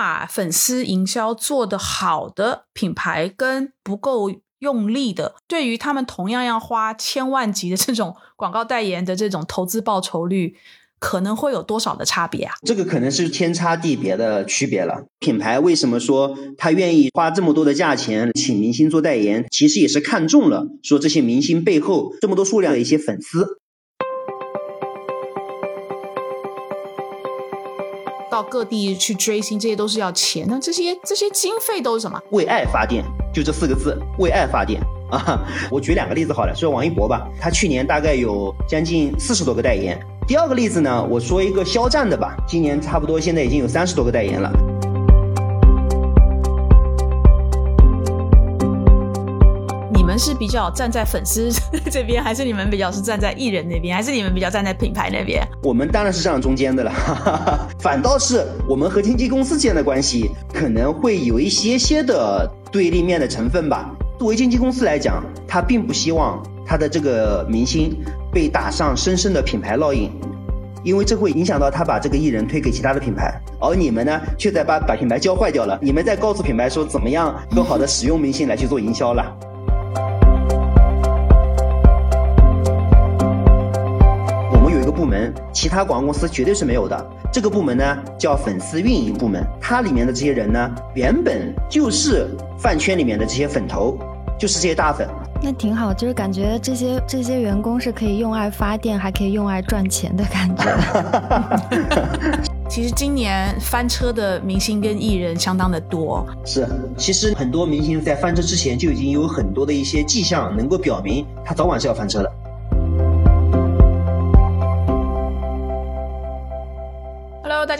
把粉丝营销做得好的品牌跟不够用力的，对于他们同样要花千万级的这种广告代言的这种投资报酬率。可能会有多少的差别啊？这个可能是天差地别的区别了。品牌为什么说他愿意花这么多的价钱请明星做代言？其实也是看中了说这些明星背后这么多数量的一些粉丝。各地去追星，这些都是要钱。那这些这些经费都是什么？为爱发电，就这四个字，为爱发电啊！我举两个例子好了，说王一博吧，他去年大概有将近四十多个代言。第二个例子呢，我说一个肖战的吧，今年差不多现在已经有三十多个代言了。你们是比较站在粉丝 这边，还是你们比较是站在艺人那边，还是你们比较站在品牌那边？我们当然是站在中间的了，反倒是我们和经纪公司之间的关系可能会有一些些的对立面的成分吧。作为经纪公司来讲，他并不希望他的这个明星。被打上深深的品牌烙印，因为这会影响到他把这个艺人推给其他的品牌，而你们呢，却在把把品牌教坏掉了。你们在告诉品牌说怎么样更好的使用明星来去做营销了。门，其他广告公司绝对是没有的。这个部门呢叫粉丝运营部门，它里面的这些人呢，原本就是饭圈里面的这些粉头，就是这些大粉。那挺好，就是感觉这些这些员工是可以用爱发电，还可以用爱赚钱的感觉。其实今年翻车的明星跟艺人相当的多。是，其实很多明星在翻车之前就已经有很多的一些迹象，能够表明他早晚是要翻车的。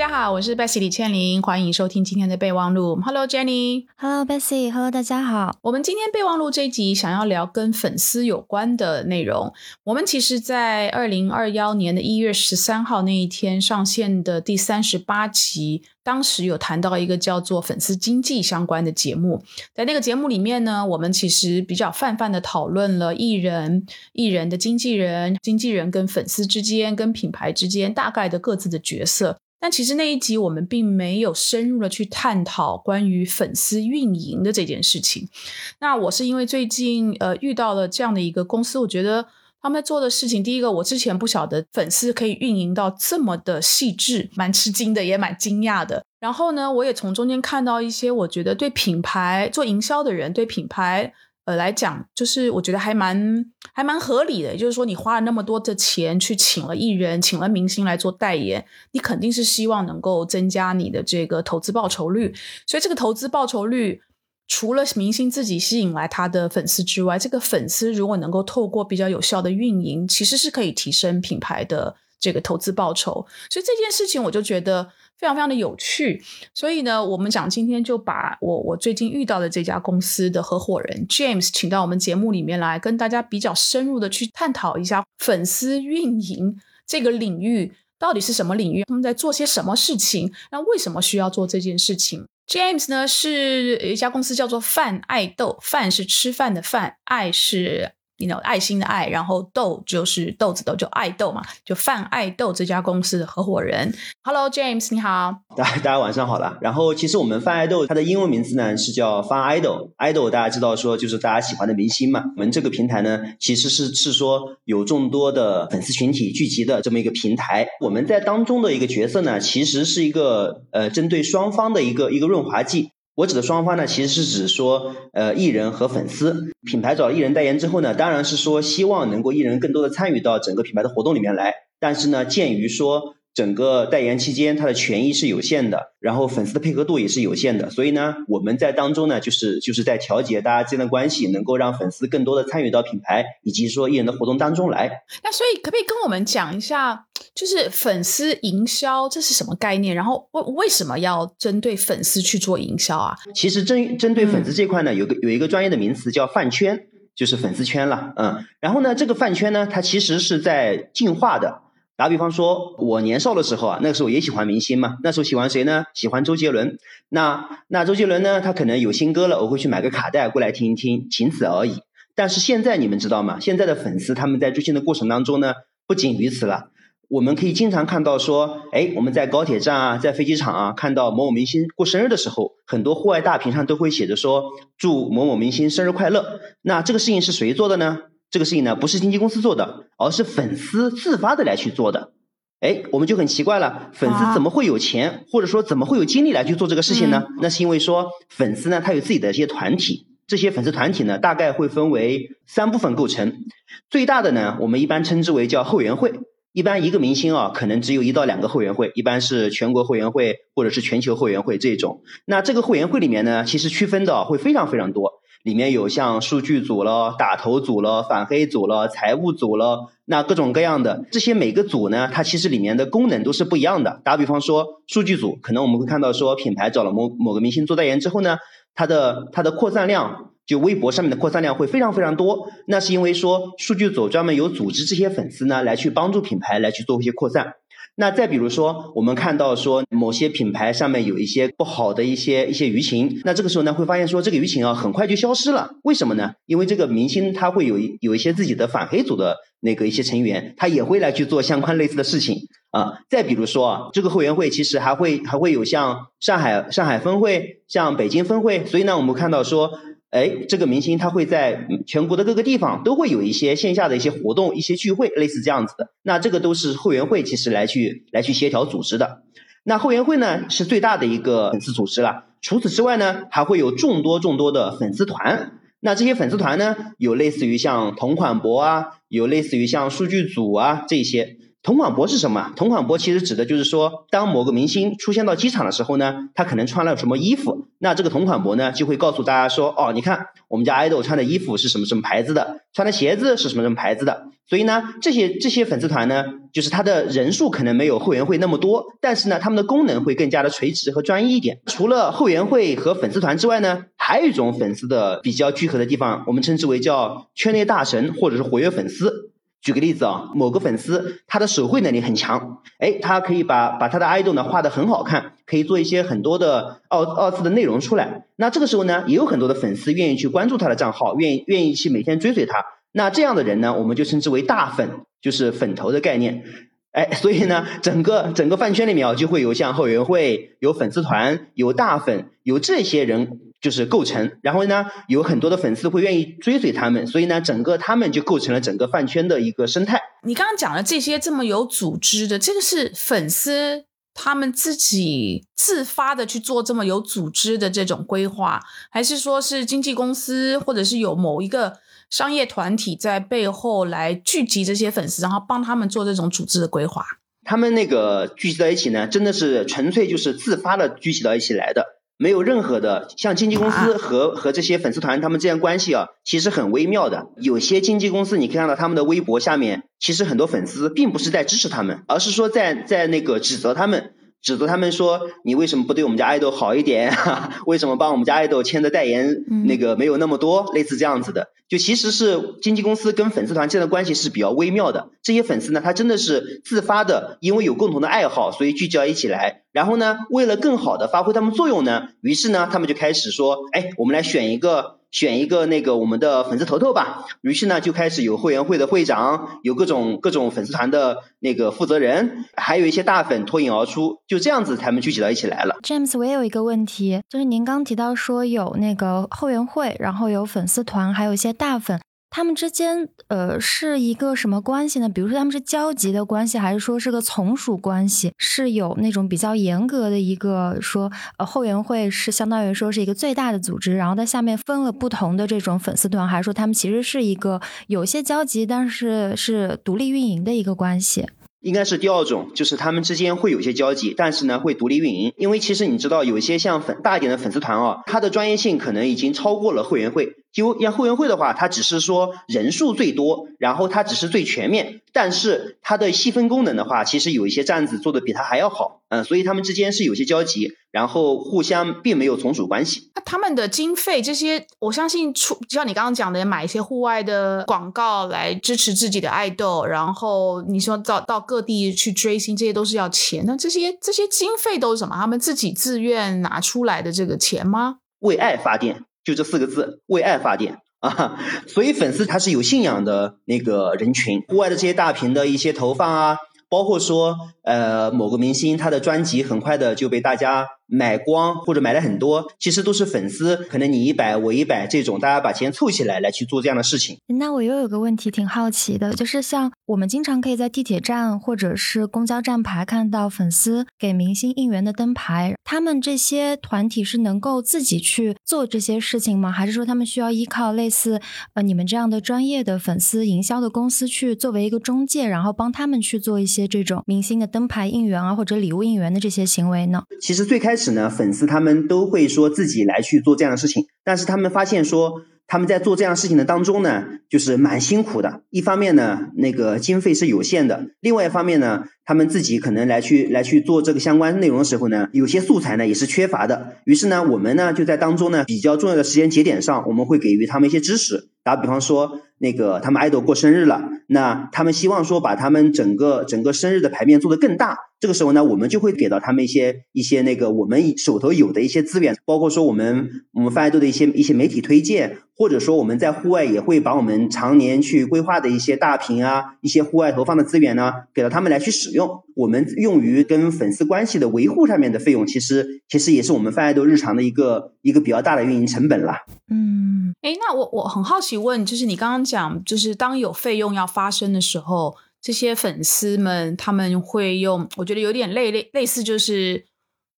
家好，我是 Bessy 李倩玲，欢迎收听今天的备忘录。Hello Jenny，Hello Bessy，Hello 大家好。我们今天备忘录这一集想要聊跟粉丝有关的内容。我们其实，在二零二幺年的一月十三号那一天上线的第三十八集，当时有谈到一个叫做粉丝经济相关的节目。在那个节目里面呢，我们其实比较泛泛的讨论了艺人、艺人的经纪人、经纪人跟粉丝之间、跟品牌之间大概的各自的角色。但其实那一集我们并没有深入的去探讨关于粉丝运营的这件事情。那我是因为最近呃遇到了这样的一个公司，我觉得他们做的事情，第一个我之前不晓得粉丝可以运营到这么的细致，蛮吃惊的，也蛮惊讶的。然后呢，我也从中间看到一些我觉得对品牌做营销的人对品牌。呃，来讲就是我觉得还蛮还蛮合理的，就是说，你花了那么多的钱去请了艺人、请了明星来做代言，你肯定是希望能够增加你的这个投资报酬率。所以，这个投资报酬率除了明星自己吸引来他的粉丝之外，这个粉丝如果能够透过比较有效的运营，其实是可以提升品牌的这个投资报酬。所以这件事情，我就觉得。非常非常的有趣，所以呢，我们讲今天就把我我最近遇到的这家公司的合伙人 James 请到我们节目里面来，跟大家比较深入的去探讨一下粉丝运营这个领域到底是什么领域，他们在做些什么事情，那为什么需要做这件事情？James 呢是一家公司叫做饭爱豆，饭是吃饭的饭，爱是。你有爱心的爱，然后豆就是豆子豆，就爱豆嘛，就泛爱豆这家公司的合伙人。Hello James，你好，大大家晚上好啦。然后其实我们泛爱豆它的英文名字呢是叫 Fun Idol，Idol 大家知道说就是大家喜欢的明星嘛。我们这个平台呢其实是是说有众多的粉丝群体聚集的这么一个平台。我们在当中的一个角色呢，其实是一个呃针对双方的一个一个润滑剂。我指的双方呢，其实是指说，呃，艺人和粉丝。品牌找艺人代言之后呢，当然是说希望能够艺人更多的参与到整个品牌的活动里面来。但是呢，鉴于说。整个代言期间，他的权益是有限的，然后粉丝的配合度也是有限的，所以呢，我们在当中呢，就是就是在调节大家之间的关系，能够让粉丝更多的参与到品牌以及说艺人的活动当中来。那所以可不可以跟我们讲一下，就是粉丝营销这是什么概念？然后为为什么要针对粉丝去做营销啊？其实针针对粉丝这块呢，有个有一个专业的名词叫饭圈，就是粉丝圈了，嗯，然后呢，这个饭圈呢，它其实是在进化的。打比方说，我年少的时候啊，那个时候也喜欢明星嘛。那时候喜欢谁呢？喜欢周杰伦。那那周杰伦呢？他可能有新歌了，我会去买个卡带过来听一听，仅此而已。但是现在你们知道吗？现在的粉丝他们在追星的过程当中呢，不仅于此了。我们可以经常看到说，哎，我们在高铁站啊，在飞机场啊，看到某某明星过生日的时候，很多户外大屏上都会写着说祝某某明星生日快乐。那这个事情是谁做的呢？这个事情呢，不是经纪公司做的，而是粉丝自发的来去做的。哎，我们就很奇怪了，粉丝怎么会有钱，或者说怎么会有精力来去做这个事情呢？那是因为说粉丝呢，他有自己的一些团体，这些粉丝团体呢，大概会分为三部分构成。最大的呢，我们一般称之为叫后援会。一般一个明星啊，可能只有一到两个后援会，一般是全国后援会或者是全球后援会这种。那这个后援会里面呢，其实区分的会非常非常多，里面有像数据组了、打头组了、反黑组了、财务组了，那各种各样的这些每个组呢，它其实里面的功能都是不一样的。打比方说，数据组可能我们会看到说，品牌找了某某个明星做代言之后呢，它的它的扩散量。就微博上面的扩散量会非常非常多，那是因为说数据组专门有组织这些粉丝呢，来去帮助品牌来去做一些扩散。那再比如说，我们看到说某些品牌上面有一些不好的一些一些舆情，那这个时候呢，会发现说这个舆情啊很快就消失了。为什么呢？因为这个明星他会有有一些自己的反黑组的那个一些成员，他也会来去做相关类似的事情啊。再比如说啊，这个后援会其实还会还会有像上海上海分会、像北京分会，所以呢，我们看到说。哎，这个明星他会在全国的各个地方都会有一些线下的一些活动、一些聚会，类似这样子的。那这个都是后援会其实来去来去协调组织的。那后援会呢是最大的一个粉丝组织了。除此之外呢，还会有众多众多的粉丝团。那这些粉丝团呢，有类似于像同款博啊，有类似于像数据组啊这些。同款博是什么？同款博其实指的就是说，当某个明星出现到机场的时候呢，他可能穿了什么衣服，那这个同款博呢就会告诉大家说，哦，你看我们家爱豆穿的衣服是什么什么牌子的，穿的鞋子是什么什么牌子的。所以呢，这些这些粉丝团呢，就是它的人数可能没有后援会那么多，但是呢，他们的功能会更加的垂直和专一一点。除了后援会和粉丝团之外呢，还有一种粉丝的比较聚合的地方，我们称之为叫圈内大神或者是活跃粉丝。举个例子啊，某个粉丝他的手绘能力很强，哎，他可以把把他的 idol 呢画的很好看，可以做一些很多的二二次的内容出来。那这个时候呢，也有很多的粉丝愿意去关注他的账号，愿意愿意去每天追随他。那这样的人呢，我们就称之为大粉，就是粉头的概念。哎，所以呢，整个整个饭圈里面啊，就会有像后援会、有粉丝团、有大粉、有这些人。就是构成，然后呢，有很多的粉丝会愿意追随他们，所以呢，整个他们就构成了整个饭圈的一个生态。你刚刚讲的这些这么有组织的，这个是粉丝他们自己自发的去做这么有组织的这种规划，还是说是经纪公司或者是有某一个商业团体在背后来聚集这些粉丝，然后帮他们做这种组织的规划？他们那个聚集在一起呢，真的是纯粹就是自发的聚集到一起来的。没有任何的像经纪公司和和这些粉丝团他们之间关系啊，其实很微妙的。有些经纪公司你可以看到他们的微博下面，其实很多粉丝并不是在支持他们，而是说在在那个指责他们。指责他们说你为什么不对我们家爱豆好一点？为什么帮我们家爱豆签的代言那个没有那么多？类似这样子的，就其实是经纪公司跟粉丝团之间的关系是比较微妙的。这些粉丝呢，他真的是自发的，因为有共同的爱好，所以聚焦一起来。然后呢，为了更好的发挥他们作用呢，于是呢，他们就开始说，哎，我们来选一个。选一个那个我们的粉丝头头吧，于是呢就开始有会员会的会长，有各种各种粉丝团的那个负责人，还有一些大粉脱颖而出，就这样子他们聚集到一起来了。James，我也有一个问题，就是您刚提到说有那个后援会，然后有粉丝团，还有一些大粉。他们之间，呃，是一个什么关系呢？比如说他们是交集的关系，还是说是个从属关系？是有那种比较严格的一个说，呃，后援会是相当于说是一个最大的组织，然后在下面分了不同的这种粉丝团，还是说他们其实是一个有些交集，但是是独立运营的一个关系？应该是第二种，就是他们之间会有些交集，但是呢会独立运营。因为其实你知道，有一些像粉大一点的粉丝团啊，它的专业性可能已经超过了会员会。就像后援会的话，它只是说人数最多，然后它只是最全面，但是它的细分功能的话，其实有一些站子做的比它还要好，嗯，所以他们之间是有些交集，然后互相并没有从属关系。那他们的经费这些，我相信出，就像你刚刚讲的，买一些户外的广告来支持自己的爱豆，然后你说到到各地去追星，这些都是要钱。那这些这些经费都是什么？他们自己自愿拿出来的这个钱吗？为爱发电。就这四个字，为爱发电啊！所以粉丝他是有信仰的那个人群，户外的这些大屏的一些投放啊，包括说呃某个明星他的专辑很快的就被大家。买光或者买了很多，其实都是粉丝，可能你一百我一百这种，大家把钱凑起来来去做这样的事情。那我又有个问题挺好奇的，就是像我们经常可以在地铁站或者是公交站牌看到粉丝给明星应援的灯牌，他们这些团体是能够自己去做这些事情吗？还是说他们需要依靠类似呃你们这样的专业的粉丝营销的公司去作为一个中介，然后帮他们去做一些这种明星的灯牌应援啊或者礼物应援的这些行为呢？其实最开始。始呢，粉丝他们都会说自己来去做这样的事情，但是他们发现说他们在做这样事情的当中呢，就是蛮辛苦的。一方面呢，那个经费是有限的；，另外一方面呢，他们自己可能来去来去做这个相关内容的时候呢，有些素材呢也是缺乏的。于是呢，我们呢就在当中呢比较重要的时间节点上，我们会给予他们一些支持。打比方说，那个他们爱豆过生日了，那他们希望说把他们整个整个生日的牌面做得更大。这个时候呢，我们就会给到他们一些一些那个我们手头有的一些资源，包括说我们我们泛爱豆的一些一些媒体推荐，或者说我们在户外也会把我们常年去规划的一些大屏啊，一些户外投放的资源呢，给到他们来去使用。我们用于跟粉丝关系的维护上面的费用，其实其实也是我们泛爱豆日常的一个一个比较大的运营成本了。嗯。哎，那我我很好奇问，就是你刚刚讲，就是当有费用要发生的时候，这些粉丝们他们会用，我觉得有点类类类似，就是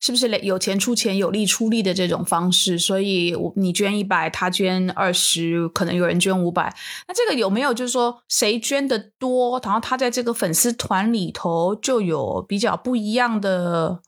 是不是有钱出钱，有力出力的这种方式？所以，我你捐一百，他捐二十，可能有人捐五百。那这个有没有就是说，谁捐的多，然后他在这个粉丝团里头就有比较不一样的？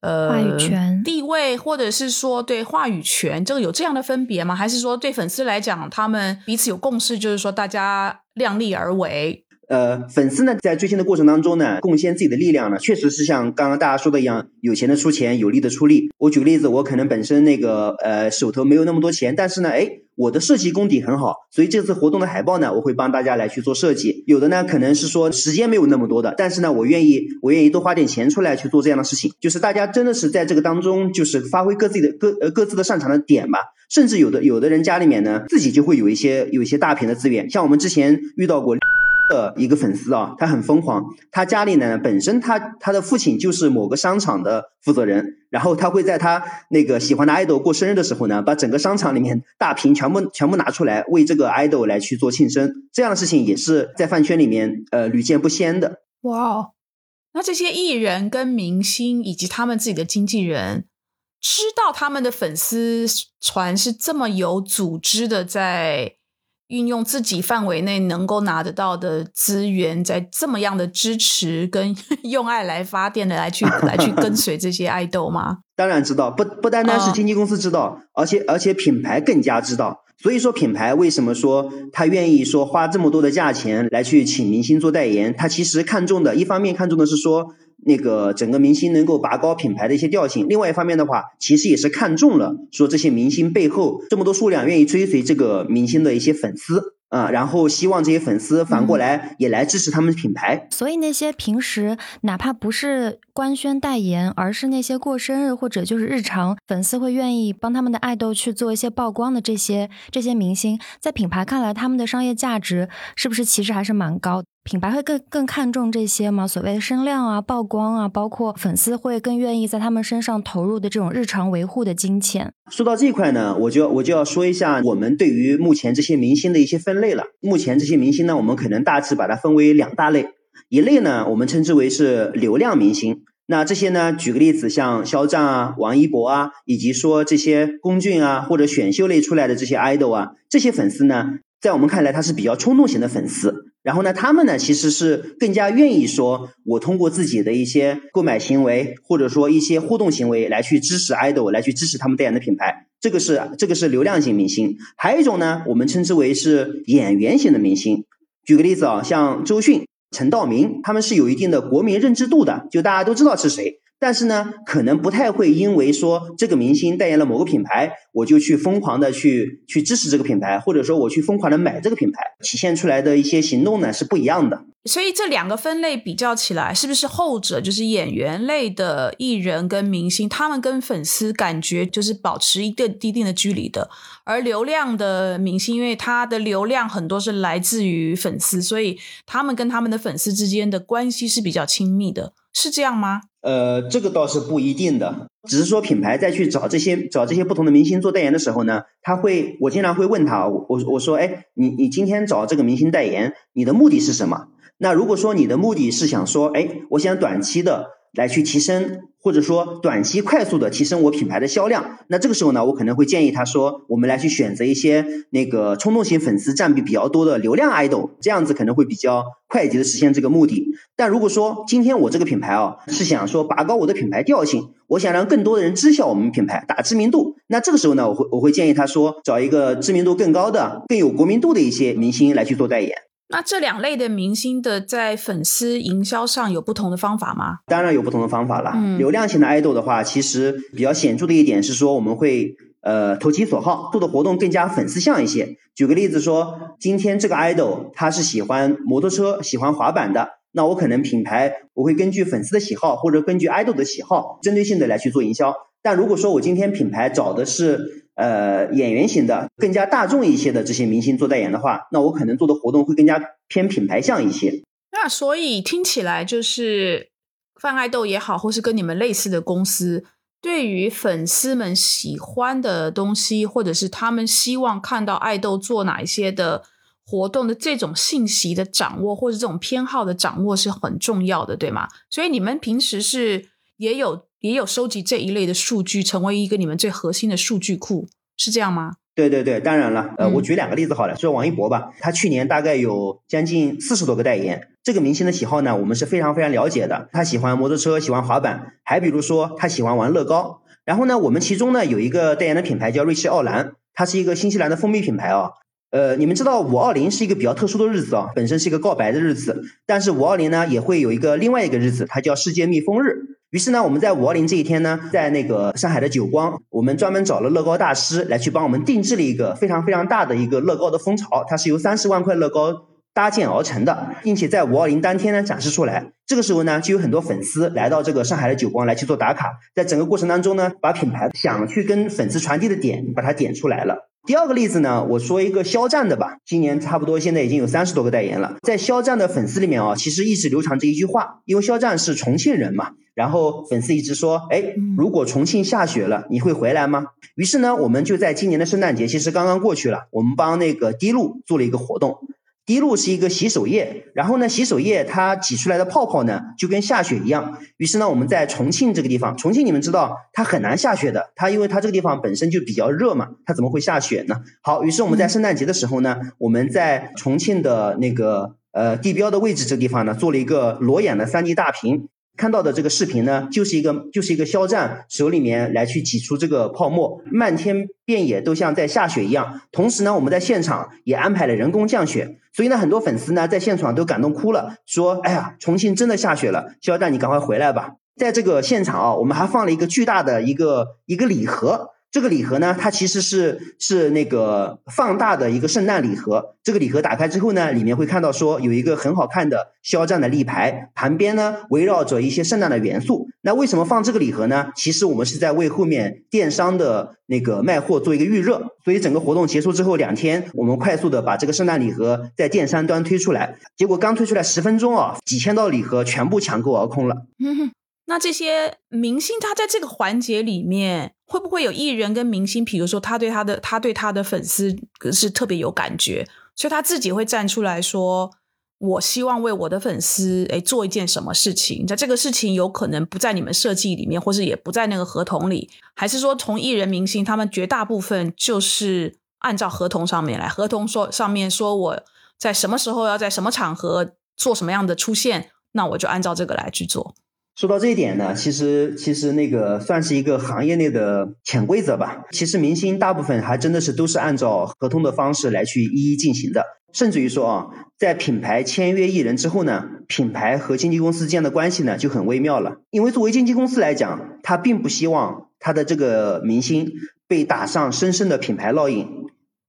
呃，话语权、地位，或者是说对话语权，这个有这样的分别吗？还是说对粉丝来讲，他们彼此有共识，就是说大家量力而为？呃，粉丝呢，在追星的过程当中呢，贡献自己的力量呢，确实是像刚刚大家说的一样，有钱的出钱，有力的出力。我举个例子，我可能本身那个呃手头没有那么多钱，但是呢，哎，我的设计功底很好，所以这次活动的海报呢，我会帮大家来去做设计。有的呢，可能是说时间没有那么多的，但是呢，我愿意，我愿意多花点钱出来去做这样的事情。就是大家真的是在这个当中，就是发挥各自的各呃各自的擅长的点吧。甚至有的有的人家里面呢，自己就会有一些有一些大屏的资源，像我们之前遇到过。的一个粉丝啊，他很疯狂。他家里呢，本身他他的父亲就是某个商场的负责人，然后他会在他那个喜欢的爱豆过生日的时候呢，把整个商场里面大屏全部 全部拿出来，为这个爱豆来去做庆生。这样的事情也是在饭圈里面呃屡见不鲜的。哇哦，那这些艺人跟明星以及他们自己的经纪人，知道他们的粉丝团是这么有组织的在。运用自己范围内能够拿得到的资源，在这么样的支持跟 用爱来发电的来去 来去跟随这些爱豆吗？当然知道，不不单单是经纪公司知道，而且而且品牌更加知道。所以说，品牌为什么说他愿意说花这么多的价钱来去请明星做代言？他其实看中的一方面看中的是说。那个整个明星能够拔高品牌的一些调性，另外一方面的话，其实也是看中了说这些明星背后这么多数量愿意追随这个明星的一些粉丝啊，然后希望这些粉丝反过来也来支持他们的品牌。所以那些平时哪怕不是官宣代言，而是那些过生日或者就是日常粉丝会愿意帮他们的爱豆去做一些曝光的这些这些明星，在品牌看来，他们的商业价值是不是其实还是蛮高？品牌会更更看重这些吗？所谓的声量啊、曝光啊，包括粉丝会更愿意在他们身上投入的这种日常维护的金钱。说到这块呢，我就我就要说一下我们对于目前这些明星的一些分类了。目前这些明星呢，我们可能大致把它分为两大类，一类呢，我们称之为是流量明星。那这些呢，举个例子，像肖战啊、王一博啊，以及说这些龚俊啊或者选秀类出来的这些 idol 啊，这些粉丝呢。在我们看来，他是比较冲动型的粉丝。然后呢，他们呢其实是更加愿意说，我通过自己的一些购买行为，或者说一些互动行为来去支持 idol，来去支持他们代言的品牌。这个是这个是流量型明星。还有一种呢，我们称之为是演员型的明星。举个例子啊，像周迅、陈道明，他们是有一定的国民认知度的，就大家都知道是谁。但是呢，可能不太会因为说这个明星代言了某个品牌，我就去疯狂的去去支持这个品牌，或者说我去疯狂的买这个品牌，体现出来的一些行动呢是不一样的。所以这两个分类比较起来，是不是后者就是演员类的艺人跟明星，他们跟粉丝感觉就是保持一个一定的距离的，而流量的明星，因为他的流量很多是来自于粉丝，所以他们跟他们的粉丝之间的关系是比较亲密的，是这样吗？呃，这个倒是不一定的，只是说品牌在去找这些找这些不同的明星做代言的时候呢，他会我经常会问他，我我说，哎，你你今天找这个明星代言，你的目的是什么？那如果说你的目的是想说，哎，我想短期的来去提升，或者说短期快速的提升我品牌的销量，那这个时候呢，我可能会建议他说，我们来去选择一些那个冲动型粉丝占比比较多的流量 idol，这样子可能会比较快捷的实现这个目的。但如果说今天我这个品牌啊，是想说拔高我的品牌调性，我想让更多的人知晓我们品牌，打知名度，那这个时候呢，我会我会建议他说，找一个知名度更高的、更有国民度的一些明星来去做代言。那这两类的明星的在粉丝营销上有不同的方法吗？当然有不同的方法了。嗯，流量型的爱豆的话，其实比较显著的一点是说，我们会呃投其所好，做的活动更加粉丝向一些。举个例子说，今天这个爱豆他是喜欢摩托车、喜欢滑板的，那我可能品牌我会根据粉丝的喜好或者根据爱豆的喜好，针对性的来去做营销。但如果说我今天品牌找的是呃演员型的、更加大众一些的这些明星做代言的话，那我可能做的活动会更加偏品牌向一些。那所以听起来就是泛爱豆也好，或是跟你们类似的公司，对于粉丝们喜欢的东西，或者是他们希望看到爱豆做哪一些的活动的这种信息的掌握，或者这种偏好的掌握是很重要的，对吗？所以你们平时是也有。也有收集这一类的数据，成为一个你们最核心的数据库，是这样吗？对对对，当然了。呃，我举两个例子好了，说王一博吧，他去年大概有将近四十多个代言。这个明星的喜好呢，我们是非常非常了解的。他喜欢摩托车，喜欢滑板，还比如说他喜欢玩乐高。然后呢，我们其中呢有一个代言的品牌叫瑞士奥兰，它是一个新西兰的蜂蜜品牌啊。呃，你们知道五二零是一个比较特殊的日子啊，本身是一个告白的日子，但是五二零呢也会有一个另外一个日子，它叫世界蜜蜂日。于是呢，我们在五二零这一天呢，在那个上海的久光，我们专门找了乐高大师来去帮我们定制了一个非常非常大的一个乐高的蜂巢，它是由三十万块乐高搭建而成的，并且在五二零当天呢展示出来。这个时候呢，就有很多粉丝来到这个上海的久光来去做打卡，在整个过程当中呢，把品牌想去跟粉丝传递的点，把它点出来了。第二个例子呢，我说一个肖战的吧。今年差不多现在已经有三十多个代言了。在肖战的粉丝里面啊，其实一直流传着一句话，因为肖战是重庆人嘛，然后粉丝一直说，哎，如果重庆下雪了，你会回来吗？于是呢，我们就在今年的圣诞节，其实刚刚过去了，我们帮那个滴露做了一个活动。滴露是一个洗手液，然后呢，洗手液它挤出来的泡泡呢，就跟下雪一样。于是呢，我们在重庆这个地方，重庆你们知道它很难下雪的，它因为它这个地方本身就比较热嘛，它怎么会下雪呢？好，于是我们在圣诞节的时候呢，我们在重庆的那个呃地标的位置这个地方呢，做了一个裸眼的 3D 大屏。看到的这个视频呢，就是一个就是一个肖战手里面来去挤出这个泡沫，漫天遍野都像在下雪一样。同时呢，我们在现场也安排了人工降雪，所以呢，很多粉丝呢在现场都感动哭了，说：“哎呀，重庆真的下雪了，肖战你赶快回来吧。”在这个现场啊，我们还放了一个巨大的一个一个礼盒。这个礼盒呢，它其实是是那个放大的一个圣诞礼盒。这个礼盒打开之后呢，里面会看到说有一个很好看的肖战的立牌，旁边呢围绕着一些圣诞的元素。那为什么放这个礼盒呢？其实我们是在为后面电商的那个卖货做一个预热。所以整个活动结束之后两天，我们快速的把这个圣诞礼盒在电商端推出来。结果刚推出来十分钟啊，几千道礼盒全部抢购而空了。那这些明星他在这个环节里面，会不会有艺人跟明星，比如说他对他的他对他的粉丝是特别有感觉，所以他自己会站出来说：“我希望为我的粉丝诶做一件什么事情。”在这个事情有可能不在你们设计里面，或是也不在那个合同里，还是说从艺人明星他们绝大部分就是按照合同上面来，合同说上面说我在什么时候要在什么场合做什么样的出现，那我就按照这个来去做。说到这一点呢，其实其实那个算是一个行业内的潜规则吧。其实明星大部分还真的是都是按照合同的方式来去一一进行的，甚至于说啊，在品牌签约艺人之后呢，品牌和经纪公司之间的关系呢就很微妙了。因为作为经纪公司来讲，他并不希望他的这个明星被打上深深的品牌烙印，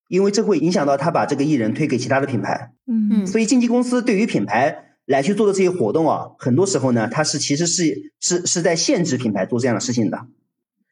因为这会影响到他把这个艺人推给其他的品牌。嗯所以经纪公司对于品牌。来去做的这些活动啊，很多时候呢，它是其实是是是在限制品牌做这样的事情的。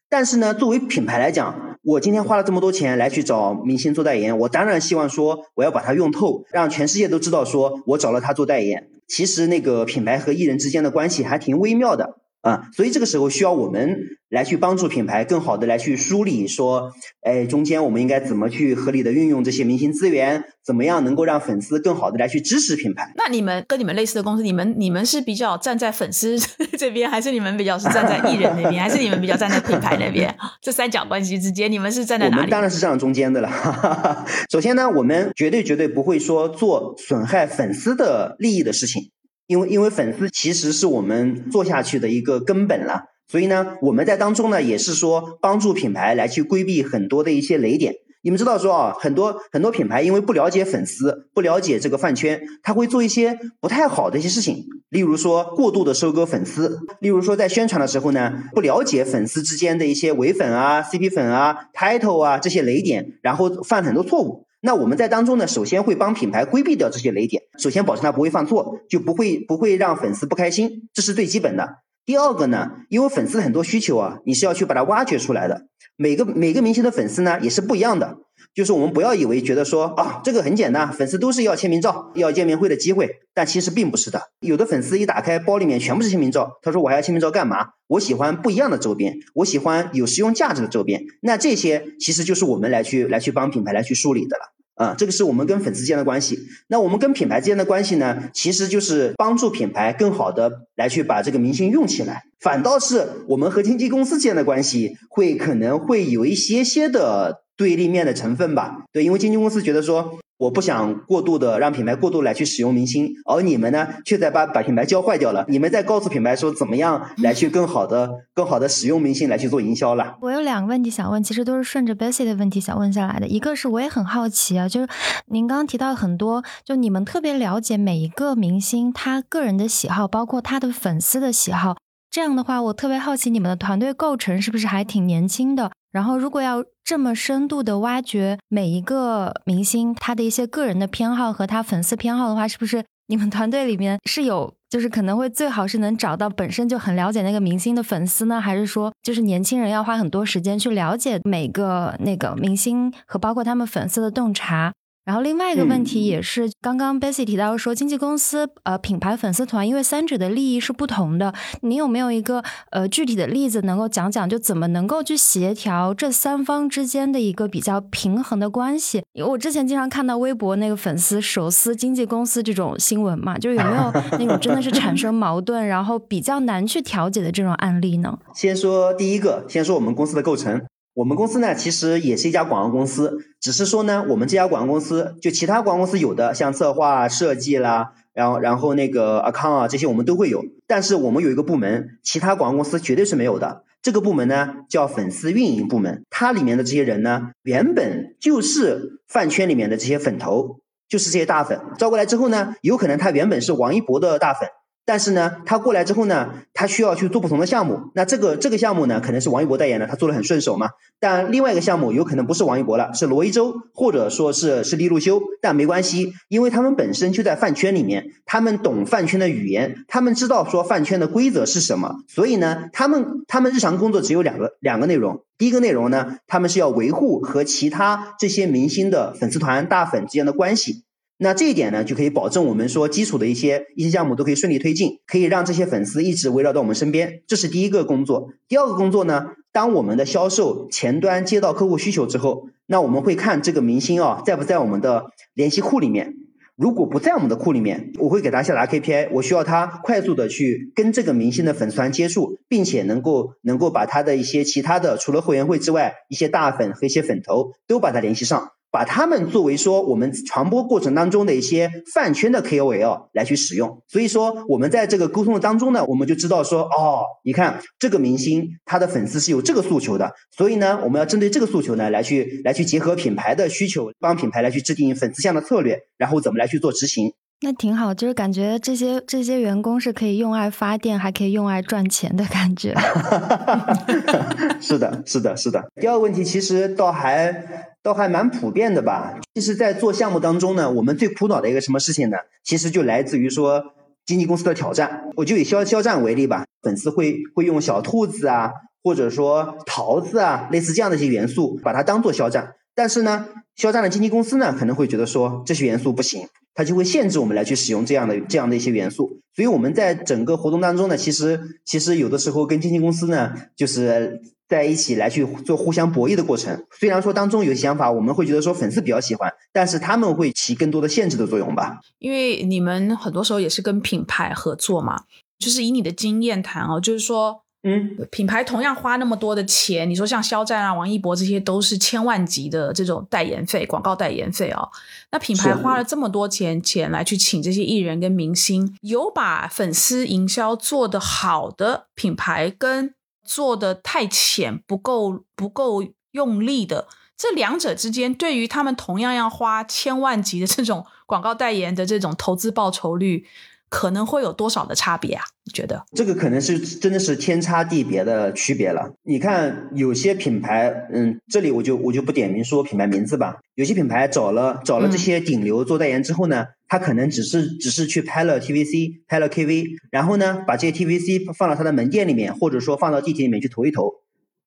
但是呢，作为品牌来讲，我今天花了这么多钱来去找明星做代言，我当然希望说我要把它用透，让全世界都知道说我找了他做代言。其实那个品牌和艺人之间的关系还挺微妙的。啊，所以这个时候需要我们来去帮助品牌更好的来去梳理，说，哎，中间我们应该怎么去合理的运用这些明星资源，怎么样能够让粉丝更好的来去支持品牌？那你们跟你们类似的公司，你们你们是比较站在粉丝 这边，还是你们比较是站在艺人那边，还是你们比较站在品牌那边？这三角关系之间，你们是站在哪里？我们当然是站在中间的了。首先呢，我们绝对绝对不会说做损害粉丝的利益的事情。因为因为粉丝其实是我们做下去的一个根本了，所以呢，我们在当中呢也是说帮助品牌来去规避很多的一些雷点。你们知道说啊，很多很多品牌因为不了解粉丝，不了解这个饭圈，他会做一些不太好的一些事情，例如说过度的收割粉丝，例如说在宣传的时候呢，不了解粉丝之间的一些伪粉啊、CP 粉啊、title 啊这些雷点，然后犯很多错误。那我们在当中呢，首先会帮品牌规避掉这些雷点，首先保证它不会犯错，就不会不会让粉丝不开心，这是最基本的。第二个呢，因为粉丝很多需求啊，你是要去把它挖掘出来的。每个每个明星的粉丝呢也是不一样的，就是我们不要以为觉得说啊这个很简单，粉丝都是要签名照，要见面会的机会，但其实并不是的。有的粉丝一打开包里面全部是签名照，他说我还要签名照干嘛？我喜欢不一样的周边，我喜欢有实用价值的周边。那这些其实就是我们来去来去帮品牌来去梳理的了。啊，这个是我们跟粉丝之间的关系。那我们跟品牌之间的关系呢，其实就是帮助品牌更好的来去把这个明星用起来。反倒是我们和经纪公司之间的关系，会可能会有一些些的对立面的成分吧。对，因为经纪公司觉得说。我不想过度的让品牌过度来去使用明星，而你们呢，却在把把品牌教坏掉了。你们在告诉品牌说怎么样来去更好的、更好的使用明星来去做营销了。我有两个问题想问，其实都是顺着 Bessy 的问题想问下来的。一个是我也很好奇啊，就是您刚刚提到很多，就你们特别了解每一个明星他个人的喜好，包括他的粉丝的喜好。这样的话，我特别好奇你们的团队构成是不是还挺年轻的？然后，如果要这么深度的挖掘每一个明星他的一些个人的偏好和他粉丝偏好的话，是不是你们团队里面是有，就是可能会最好是能找到本身就很了解那个明星的粉丝呢？还是说，就是年轻人要花很多时间去了解每个那个明星和包括他们粉丝的洞察？然后另外一个问题也是，刚刚 Bessy 提到说，经纪公司、呃品牌、粉丝团，因为三者的利益是不同的。你有没有一个呃具体的例子能够讲讲，就怎么能够去协调这三方之间的一个比较平衡的关系？因为我之前经常看到微博那个粉丝手撕经纪公司这种新闻嘛，就是有没有 那种真的是产生矛盾，然后比较难去调解的这种案例呢？先说第一个，先说我们公司的构成。我们公司呢，其实也是一家广告公司，只是说呢，我们这家广告公司就其他广告公司有的，像策划、设计啦，然后然后那个 account 啊这些我们都会有，但是我们有一个部门，其他广告公司绝对是没有的。这个部门呢叫粉丝运营部门，它里面的这些人呢，原本就是饭圈里面的这些粉头，就是这些大粉，招过来之后呢，有可能他原本是王一博的大粉。但是呢，他过来之后呢，他需要去做不同的项目。那这个这个项目呢，可能是王一博代言的，他做的很顺手嘛。但另外一个项目有可能不是王一博了，是罗一舟或者说是是利路修。但没关系，因为他们本身就在饭圈里面，他们懂饭圈的语言，他们知道说饭圈的规则是什么。所以呢，他们他们日常工作只有两个两个内容。第一个内容呢，他们是要维护和其他这些明星的粉丝团大粉之间的关系。那这一点呢，就可以保证我们说基础的一些一些项目都可以顺利推进，可以让这些粉丝一直围绕到我们身边。这是第一个工作。第二个工作呢，当我们的销售前端接到客户需求之后，那我们会看这个明星啊在不在我们的联系库里面。如果不在我们的库里面，我会给他下达 KPI，我需要他快速的去跟这个明星的粉丝团接触，并且能够能够把他的一些其他的除了会员会之外，一些大粉和一些粉头都把他联系上。把他们作为说我们传播过程当中的一些饭圈的 KOL 来去使用。所以说我们在这个沟通的当中呢，我们就知道说，哦，你看这个明星他的粉丝是有这个诉求的，所以呢，我们要针对这个诉求呢来去来去结合品牌的需求，帮品牌来去制定粉丝向的策略，然后怎么来去做执行。那挺好，就是感觉这些这些员工是可以用爱发电，还可以用爱赚钱的感觉。是的，是的，是的。第二个问题其实倒还倒还蛮普遍的吧。其实，在做项目当中呢，我们最苦恼的一个什么事情呢？其实就来自于说经纪公司的挑战。我就以肖肖战为例吧，粉丝会会用小兔子啊，或者说桃子啊，类似这样的一些元素，把它当做肖战。但是呢，肖战的经纪公司呢，可能会觉得说这些元素不行。它就会限制我们来去使用这样的这样的一些元素，所以我们在整个活动当中呢，其实其实有的时候跟经纪公司呢，就是在一起来去做互相博弈的过程。虽然说当中有些想法，我们会觉得说粉丝比较喜欢，但是他们会起更多的限制的作用吧。因为你们很多时候也是跟品牌合作嘛，就是以你的经验谈哦，就是说。嗯，品牌同样花那么多的钱，你说像肖战啊、王一博这些都是千万级的这种代言费、广告代言费哦。那品牌花了这么多钱钱来去请这些艺人跟明星，有把粉丝营销做得好的品牌，跟做的太浅、不够不够用力的这两者之间，对于他们同样要花千万级的这种广告代言的这种投资报酬率。可能会有多少的差别啊？你觉得这个可能是真的是天差地别的区别了。你看有些品牌，嗯，这里我就我就不点名说品牌名字吧。有些品牌找了找了这些顶流做代言之后呢，他可能只是只是去拍了 TVC，拍了 KV，然后呢把这些 TVC 放到他的门店里面，或者说放到地铁里面去投一投。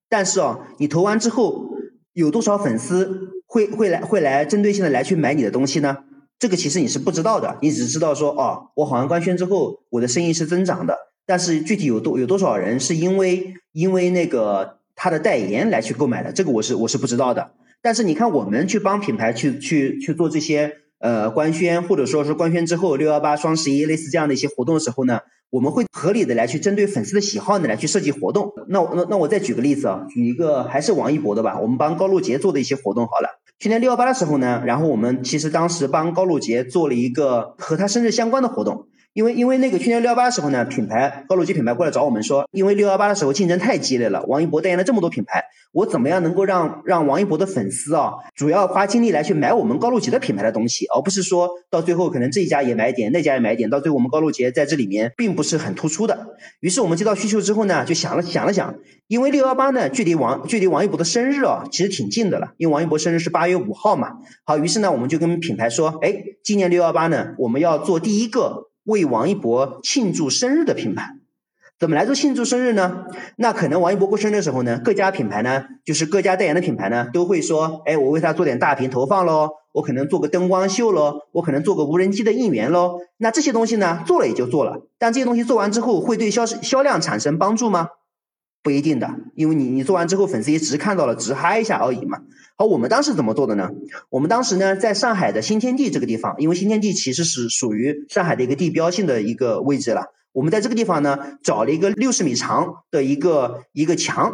但是哦，你投完之后，有多少粉丝会会来会来针对性的来去买你的东西呢？这个其实你是不知道的，你只知道说哦，我好像官宣之后我的生意是增长的，但是具体有多有多少人是因为因为那个他的代言来去购买的，这个我是我是不知道的。但是你看我们去帮品牌去去去做这些呃官宣，或者说是官宣之后六幺八、双十一类似这样的一些活动的时候呢，我们会合理的来去针对粉丝的喜好呢来去设计活动。那那那我再举个例子啊，举一个还是王一博的吧，我们帮高露洁做的一些活动好了。去年六幺八的时候呢，然后我们其实当时帮高露洁做了一个和她生日相关的活动。因为因为那个去年六幺八的时候呢，品牌高露洁品牌过来找我们说，因为六幺八的时候竞争太激烈了，王一博代言了这么多品牌，我怎么样能够让让王一博的粉丝啊，主要花精力来去买我们高露洁的品牌的东西，而不是说到最后可能这一家也买点，那家也买点，到最后我们高露洁在这里面并不是很突出的。于是我们接到需求之后呢，就想了想了想，因为六幺八呢距离王距离王一博的生日啊其实挺近的了，因为王一博生日是八月五号嘛。好，于是呢我们就跟品牌说，哎，今年六幺八呢我们要做第一个。为王一博庆祝生日的品牌，怎么来做庆祝生日呢？那可能王一博过生日的时候呢，各家品牌呢，就是各家代言的品牌呢，都会说，哎，我为他做点大屏投放喽，我可能做个灯光秀喽，我可能做个无人机的应援喽。那这些东西呢，做了也就做了，但这些东西做完之后，会对销销量产生帮助吗？不一定的，因为你你做完之后，粉丝也只是看到了，只嗨一下而已嘛。好，我们当时怎么做的呢？我们当时呢，在上海的新天地这个地方，因为新天地其实是属于上海的一个地标性的一个位置了。我们在这个地方呢，找了一个六十米长的一个一个墙。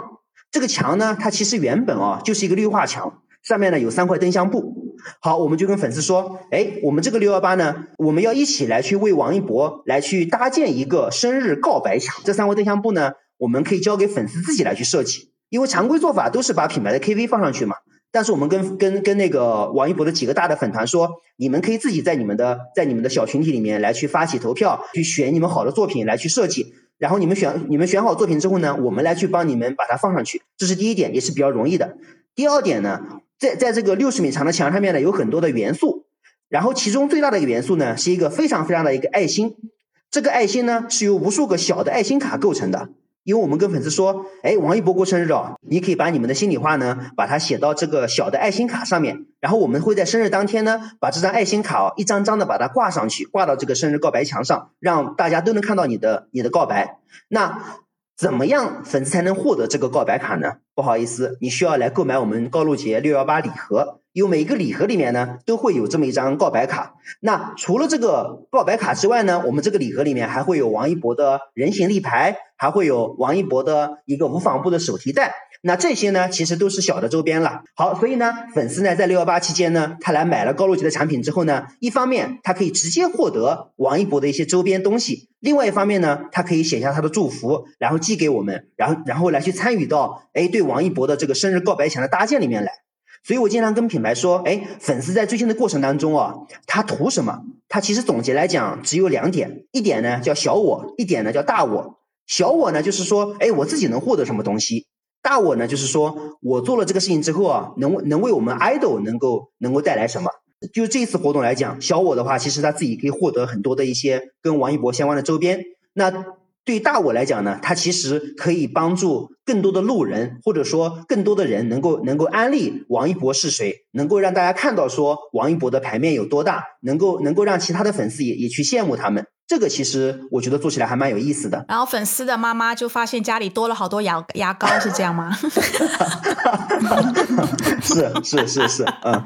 这个墙呢，它其实原本啊就是一个绿化墙，上面呢有三块灯箱布。好，我们就跟粉丝说，哎，我们这个六幺八呢，我们要一起来去为王一博来去搭建一个生日告白墙。这三块灯箱布呢，我们可以交给粉丝自己来去设计，因为常规做法都是把品牌的 KV 放上去嘛。但是我们跟跟跟那个王一博的几个大的粉团说，你们可以自己在你们的在你们的小群体里面来去发起投票，去选你们好的作品来去设计，然后你们选你们选好作品之后呢，我们来去帮你们把它放上去，这是第一点，也是比较容易的。第二点呢，在在这个六十米长的墙上面呢，有很多的元素，然后其中最大的一个元素呢，是一个非常非常的一个爱心，这个爱心呢是由无数个小的爱心卡构成的。因为我们跟粉丝说，哎，王一博过生日哦，你可以把你们的心里话呢，把它写到这个小的爱心卡上面，然后我们会在生日当天呢，把这张爱心卡哦，一张张的把它挂上去，挂到这个生日告白墙上，让大家都能看到你的你的告白。那怎么样粉丝才能获得这个告白卡呢？不好意思，你需要来购买我们高露洁六幺八礼盒。有每一个礼盒里面呢都会有这么一张告白卡。那除了这个告白卡之外呢，我们这个礼盒里面还会有王一博的人形立牌，还会有王一博的一个无纺布的手提袋。那这些呢，其实都是小的周边了。好，所以呢，粉丝呢在六幺八期间呢，他来买了高露洁的产品之后呢，一方面他可以直接获得王一博的一些周边东西，另外一方面呢，他可以写下他的祝福，然后寄给我们，然后然后来去参与到哎对王一博的这个生日告白墙的搭建里面来。所以我经常跟品牌说，哎，粉丝在追星的过程当中啊，他图什么？他其实总结来讲只有两点，一点呢叫小我，一点呢叫大我。小我呢就是说，哎，我自己能获得什么东西。大我呢，就是说我做了这个事情之后啊，能能为我们 idol 能够能够带来什么？就这次活动来讲，小我的话，其实他自己可以获得很多的一些跟王一博相关的周边。那对大我来讲呢，它其实可以帮助更多的路人，或者说更多的人能够能够安利王一博是谁，能够让大家看到说王一博的牌面有多大，能够能够让其他的粉丝也也去羡慕他们。这个其实我觉得做起来还蛮有意思的。然后粉丝的妈妈就发现家里多了好多牙牙膏，是这样吗？是是是是，嗯。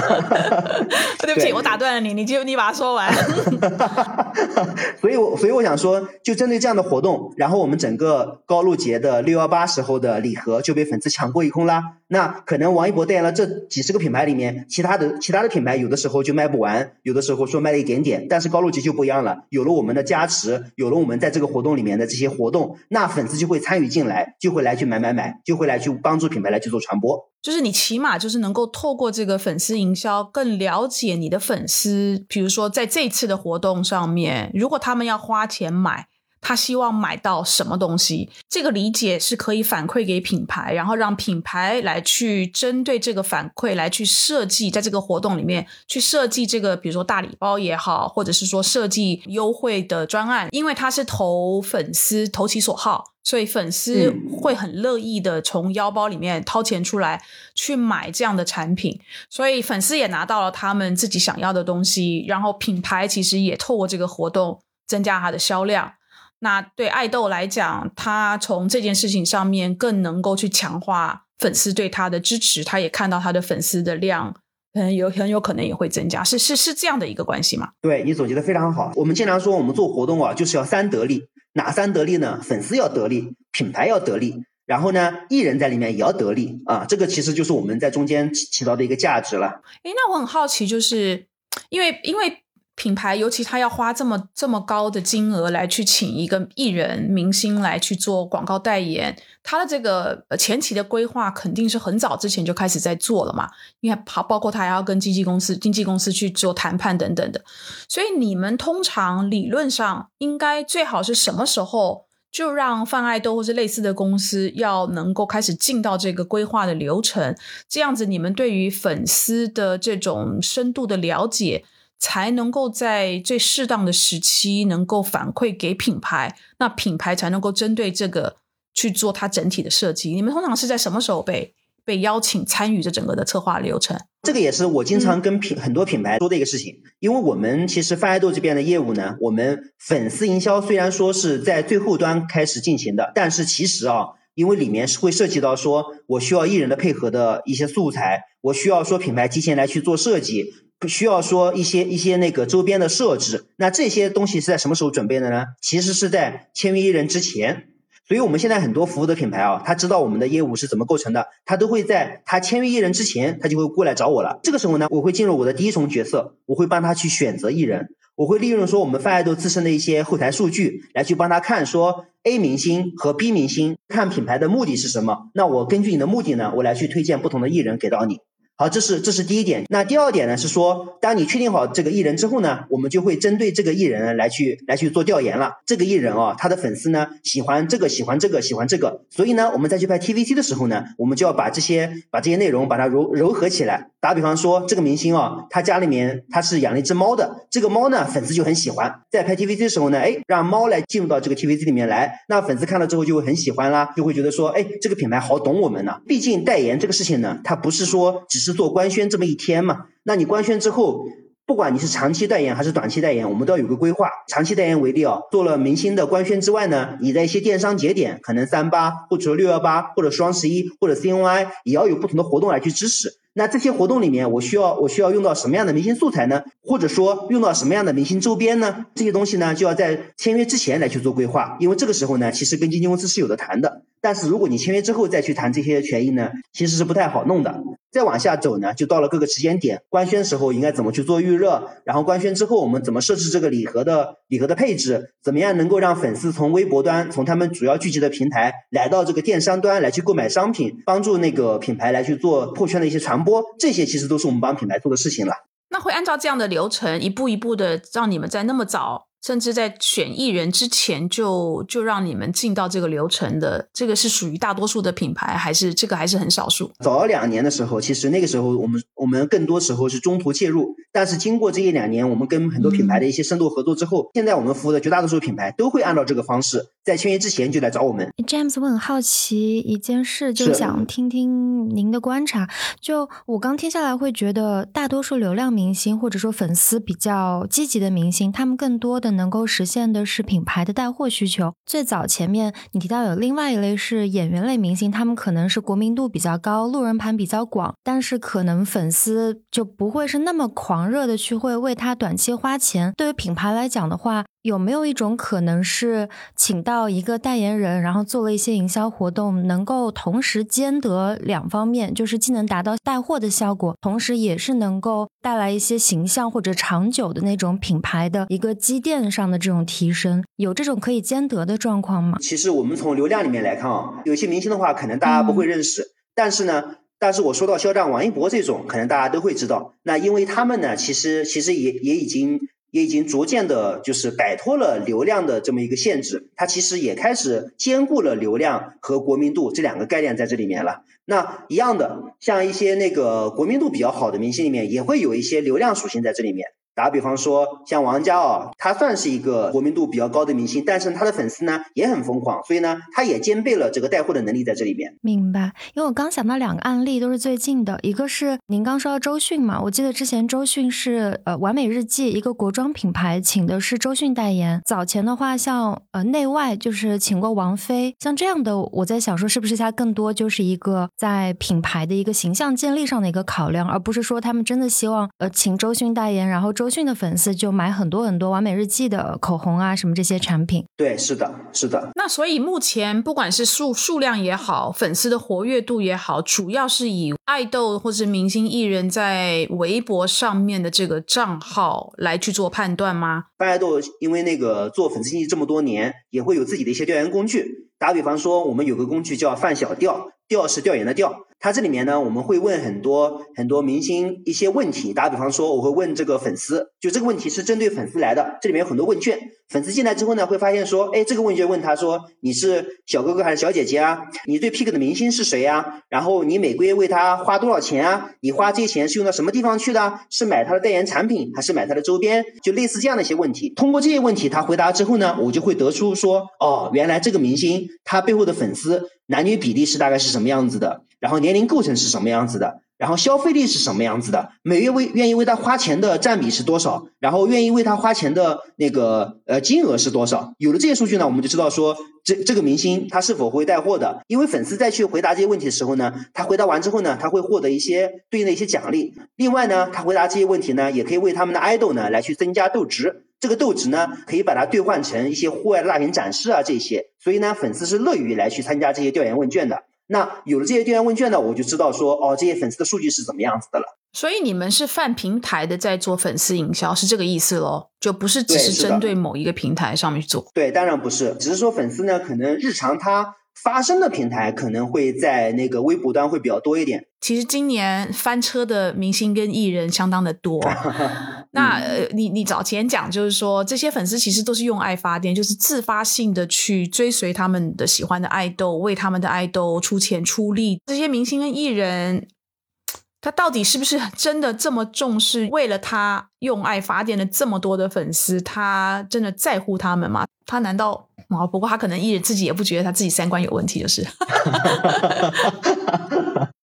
对不起，我打断了你，你就你把它说完。所以，我所以我想说，就针对这样的活动，然后我们整个高露洁的六幺八时候的礼盒就被粉丝抢购一空啦。那可能王一博代言了这几十个品牌里面，其他的其他的品牌有的时候就卖不完，有的时候说卖了一点点，但是高露洁就不一样了，有了我们的加持，有了我们在这个活动里面的这些活动，那粉丝就会参与进来，就会来去买买买，就会来去帮助品牌来去做传播。就是你起码就是能够透过这个粉丝营销，更了解你的粉丝。比如说在这次的活动上面，如果他们要花钱买。他希望买到什么东西？这个理解是可以反馈给品牌，然后让品牌来去针对这个反馈来去设计，在这个活动里面去设计这个，比如说大礼包也好，或者是说设计优惠的专案，因为他是投粉丝投其所好，所以粉丝会很乐意的从腰包里面掏钱出来去买这样的产品，所以粉丝也拿到了他们自己想要的东西，然后品牌其实也透过这个活动增加它的销量。那对爱豆来讲，他从这件事情上面更能够去强化粉丝对他的支持，他也看到他的粉丝的量，很，有很有可能也会增加，是是是这样的一个关系吗？对你总结的非常好。我们经常说，我们做活动啊，就是要三得利，哪三得利呢？粉丝要得利，品牌要得利，然后呢，艺人在里面也要得利啊。这个其实就是我们在中间起起到的一个价值了。诶，那我很好奇，就是因为因为。品牌尤其他要花这么这么高的金额来去请一个艺人明星来去做广告代言，他的这个前期的规划肯定是很早之前就开始在做了嘛，因为包包括他还要跟经纪公司、经纪公司去做谈判等等的，所以你们通常理论上应该最好是什么时候就让泛爱豆或是类似的公司要能够开始进到这个规划的流程，这样子你们对于粉丝的这种深度的了解。才能够在最适当的时期能够反馈给品牌，那品牌才能够针对这个去做它整体的设计。你们通常是在什么时候被被邀请参与这整个的策划流程？这个也是我经常跟品很多品牌说的一个事情。因为我们其实泛爱豆这边的业务呢，我们粉丝营销虽然说是在最后端开始进行的，但是其实啊，因为里面是会涉及到说我需要艺人的配合的一些素材，我需要说品牌提前来去做设计。不需要说一些一些那个周边的设置，那这些东西是在什么时候准备的呢？其实是在签约艺人之前。所以我们现在很多服务的品牌啊，他知道我们的业务是怎么构成的，他都会在他签约艺人之前，他就会过来找我了。这个时候呢，我会进入我的第一重角色，我会帮他去选择艺人，我会利用说我们泛爱豆自身的一些后台数据来去帮他看说 A 明星和 B 明星看品牌的目的是什么。那我根据你的目的呢，我来去推荐不同的艺人给到你。好，这是这是第一点。那第二点呢，是说，当你确定好这个艺人之后呢，我们就会针对这个艺人来去来去做调研了。这个艺人啊，他的粉丝呢喜欢这个，喜欢这个，喜欢这个，所以呢，我们再去拍 TVC 的时候呢，我们就要把这些把这些内容把它揉揉合起来。打比方说，这个明星啊，他家里面他是养了一只猫的，这个猫呢，粉丝就很喜欢。在拍 TVC 的时候呢，哎，让猫来进入到这个 TVC 里面来，那粉丝看了之后就会很喜欢啦，就会觉得说，哎，这个品牌好懂我们呢。毕竟代言这个事情呢，它不是说只是。做官宣这么一天嘛，那你官宣之后，不管你是长期代言还是短期代言，我们都要有个规划。长期代言为例啊，做了明星的官宣之外呢，你在一些电商节点，可能三八或者六幺八或者双十一或者 CNY 也要有不同的活动来去支持。那这些活动里面，我需要我需要用到什么样的明星素材呢？或者说用到什么样的明星周边呢？这些东西呢，就要在签约之前来去做规划，因为这个时候呢，其实跟经纪公司是有的谈的。但是如果你签约之后再去谈这些权益呢，其实是不太好弄的。再往下走呢，就到了各个时间点，官宣时候应该怎么去做预热，然后官宣之后我们怎么设置这个礼盒的礼盒的配置，怎么样能够让粉丝从微博端，从他们主要聚集的平台来到这个电商端来去购买商品，帮助那个品牌来去做破圈的一些传播，这些其实都是我们帮品牌做的事情了。那会按照这样的流程，一步一步的让你们在那么早。甚至在选艺人之前就就让你们进到这个流程的，这个是属于大多数的品牌，还是这个还是很少数？早两年的时候，其实那个时候我们我们更多时候是中途介入，但是经过这一两年，我们跟很多品牌的一些深度合作之后，现在我们服务的绝大多数品牌都会按照这个方式，在签约之前就来找我们。James，我很好奇一件事，就想听听您的观察。就我刚听下来，会觉得大多数流量明星或者说粉丝比较积极的明星，他们更多的。能够实现的是品牌的带货需求。最早前面你提到有另外一类是演员类明星，他们可能是国民度比较高，路人盘比较广，但是可能粉丝就不会是那么狂热的去会为他短期花钱。对于品牌来讲的话。有没有一种可能是请到一个代言人，然后做了一些营销活动，能够同时兼得两方面，就是既能达到带货的效果，同时也是能够带来一些形象或者长久的那种品牌的一个积淀上的这种提升，有这种可以兼得的状况吗？其实我们从流量里面来看啊，有些明星的话可能大家不会认识，但是呢，但是我说到肖战、王一博这种，可能大家都会知道。那因为他们呢，其实其实也也已经。也已经逐渐的，就是摆脱了流量的这么一个限制，它其实也开始兼顾了流量和国民度这两个概念在这里面了。那一样的，像一些那个国民度比较好的明星里面，也会有一些流量属性在这里面。打比方说，像王嘉尔，他算是一个国民度比较高的明星，但是他的粉丝呢也很疯狂，所以呢，他也兼备了这个带货的能力在这里面。明白，因为我刚想到两个案例都是最近的，一个是您刚说到周迅嘛，我记得之前周迅是呃完美日记一个国妆品牌请的是周迅代言，早前的话像呃内外就是请过王菲，像这样的，我在想说是不是他更多就是一个在品牌的一个形象建立上的一个考量，而不是说他们真的希望呃请周迅代言，然后。周迅的粉丝就买很多很多完美日记的口红啊，什么这些产品。对，是的，是的。那所以目前不管是数数量也好，粉丝的活跃度也好，主要是以爱豆或是明星艺人在微博上面的这个账号来去做判断吗？爱豆因为那个做粉丝经济这么多年，也会有自己的一些调研工具。打比方说，我们有个工具叫范小调，调是调研的调。它这里面呢，我们会问很多很多明星一些问题。打比方说，我会问这个粉丝，就这个问题是针对粉丝来的。这里面有很多问卷，粉丝进来之后呢，会发现说，哎，这个问卷问他说，你是小哥哥还是小姐姐啊？你最 pick 的明星是谁呀？然后你每个月为他花多少钱啊？你花这些钱是用到什么地方去的？是买他的代言产品，还是买他的周边？就类似这样的一些问题。通过这些问题，他回答之后呢，我就会得出说，哦，原来这个明星他背后的粉丝。男女比例是大概是什么样子的？然后年龄构成是什么样子的？然后消费力是什么样子的？每月为愿意为他花钱的占比是多少？然后愿意为他花钱的那个呃金额是多少？有了这些数据呢，我们就知道说这这个明星他是否会带货的。因为粉丝在去回答这些问题的时候呢，他回答完之后呢，他会获得一些对应的一些奖励。另外呢，他回答这些问题呢，也可以为他们的 idol 呢来去增加斗值。这个斗值呢，可以把它兑换成一些户外的大屏展示啊这些。所以呢，粉丝是乐于来去参加这些调研问卷的。那有了这些调研问卷呢，我就知道说，哦，这些粉丝的数据是怎么样子的了。所以你们是泛平台的在做粉丝营销，是这个意思喽？就不是只是针对某一个平台上面去做？对，当然不是，只是说粉丝呢，可能日常他。发声的平台可能会在那个微博端会比较多一点。其实今年翻车的明星跟艺人相当的多。那呃，你你早前讲就是说，这些粉丝其实都是用爱发电，就是自发性的去追随他们的喜欢的爱豆，为他们的爱豆出钱出力。这些明星跟艺人。他到底是不是真的这么重视？为了他用爱发电的这么多的粉丝，他真的在乎他们吗？他难道哦？不过他可能一直自己也不觉得他自己三观有问题，就是。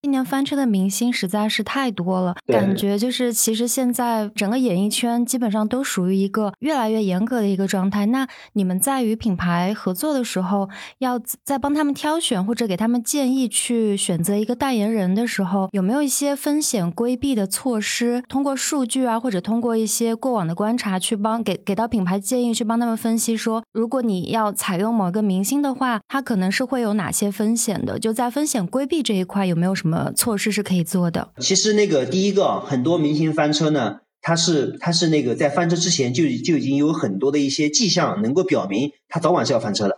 今年翻车的明星实在是太多了，感觉就是其实现在整个演艺圈基本上都属于一个越来越严格的一个状态。那你们在与品牌合作的时候，要在帮他们挑选或者给他们建议去选择一个代言人的时候，有没有一些风险规避的措施？通过数据啊，或者通过一些过往的观察去帮给给到品牌建议，去帮他们分析说，如果你要采用某个明星的话，他可能是会有哪些风险的？就在风险规避这一块，有没有什么呃措施是可以做的？其实那个第一个，很多明星翻车呢，他是他是那个在翻车之前就就已经有很多的一些迹象能够表明他早晚是要翻车的。